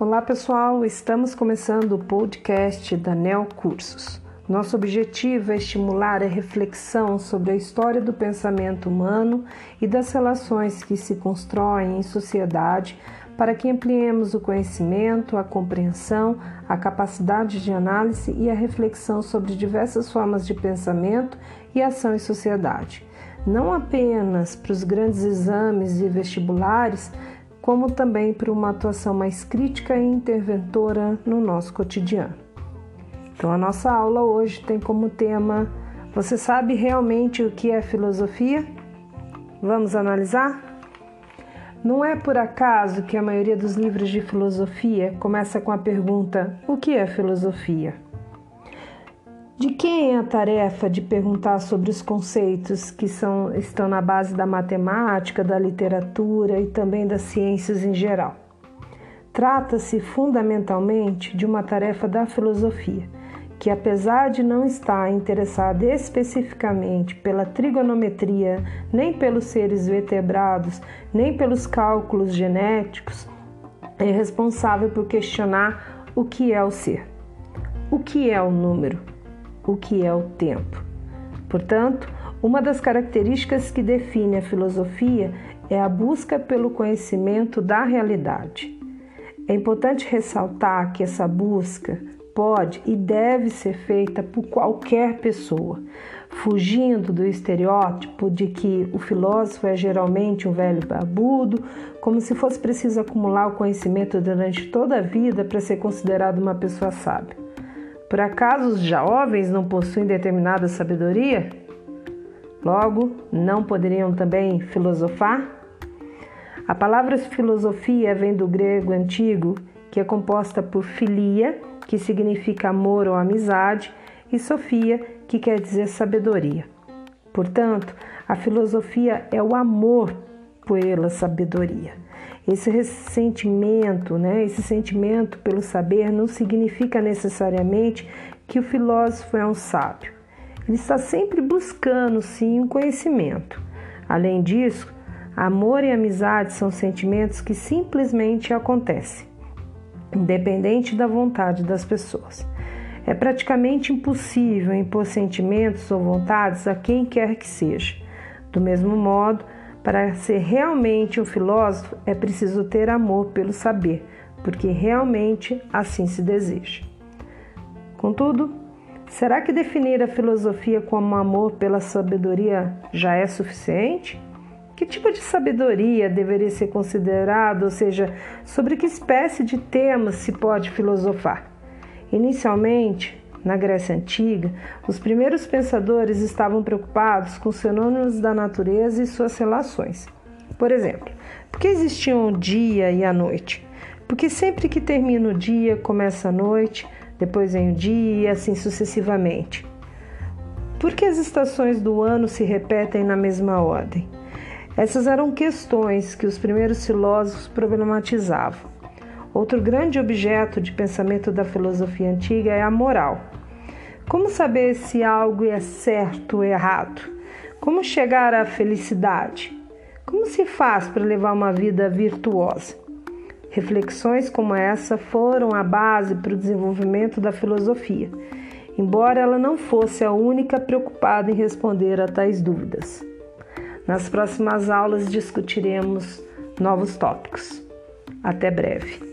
Olá pessoal, estamos começando o podcast da Neo Cursos. Nosso objetivo é estimular a reflexão sobre a história do pensamento humano e das relações que se constroem em sociedade para que ampliemos o conhecimento, a compreensão, a capacidade de análise e a reflexão sobre diversas formas de pensamento e ação em sociedade. Não apenas para os grandes exames e vestibulares, como também para uma atuação mais crítica e interventora no nosso cotidiano. Então, a nossa aula hoje tem como tema: Você sabe realmente o que é filosofia? Vamos analisar? Não é por acaso que a maioria dos livros de filosofia começa com a pergunta: O que é filosofia? De quem é a tarefa de perguntar sobre os conceitos que são, estão na base da matemática, da literatura e também das ciências em geral? Trata-se fundamentalmente de uma tarefa da filosofia, que apesar de não estar interessada especificamente pela trigonometria, nem pelos seres vertebrados, nem pelos cálculos genéticos, é responsável por questionar o que é o ser, o que é o número, o que é o tempo. Portanto, uma das características que define a filosofia é a busca pelo conhecimento da realidade. É importante ressaltar que essa busca pode e deve ser feita por qualquer pessoa, fugindo do estereótipo de que o filósofo é geralmente um velho barbudo, como se fosse preciso acumular o conhecimento durante toda a vida para ser considerado uma pessoa sábia. Por acaso os jovens não possuem determinada sabedoria? Logo, não poderiam também filosofar? A palavra filosofia vem do grego antigo, que é composta por filia, que significa amor ou amizade, e Sofia, que quer dizer sabedoria. Portanto, a filosofia é o amor pela sabedoria. Esse sentimento, né, esse sentimento pelo saber não significa necessariamente que o filósofo é um sábio. Ele está sempre buscando, sim, um conhecimento. Além disso, amor e amizade são sentimentos que simplesmente acontecem independente da vontade das pessoas. É praticamente impossível impor sentimentos ou vontades a quem quer que seja. Do mesmo modo, para ser realmente um filósofo é preciso ter amor pelo saber, porque realmente assim se deseja. Contudo, será que definir a filosofia como amor pela sabedoria já é suficiente? Que tipo de sabedoria deveria ser considerado, ou seja, sobre que espécie de temas se pode filosofar? Inicialmente, na Grécia Antiga, os primeiros pensadores estavam preocupados com os fenômenos da natureza e suas relações. Por exemplo, por que existiam o dia e a noite? Porque sempre que termina o dia, começa a noite, depois vem o dia e assim sucessivamente. Por que as estações do ano se repetem na mesma ordem? Essas eram questões que os primeiros filósofos problematizavam. Outro grande objeto de pensamento da filosofia antiga é a moral. Como saber se algo é certo ou errado? Como chegar à felicidade? Como se faz para levar uma vida virtuosa? Reflexões como essa foram a base para o desenvolvimento da filosofia, embora ela não fosse a única preocupada em responder a tais dúvidas. Nas próximas aulas discutiremos novos tópicos. Até breve.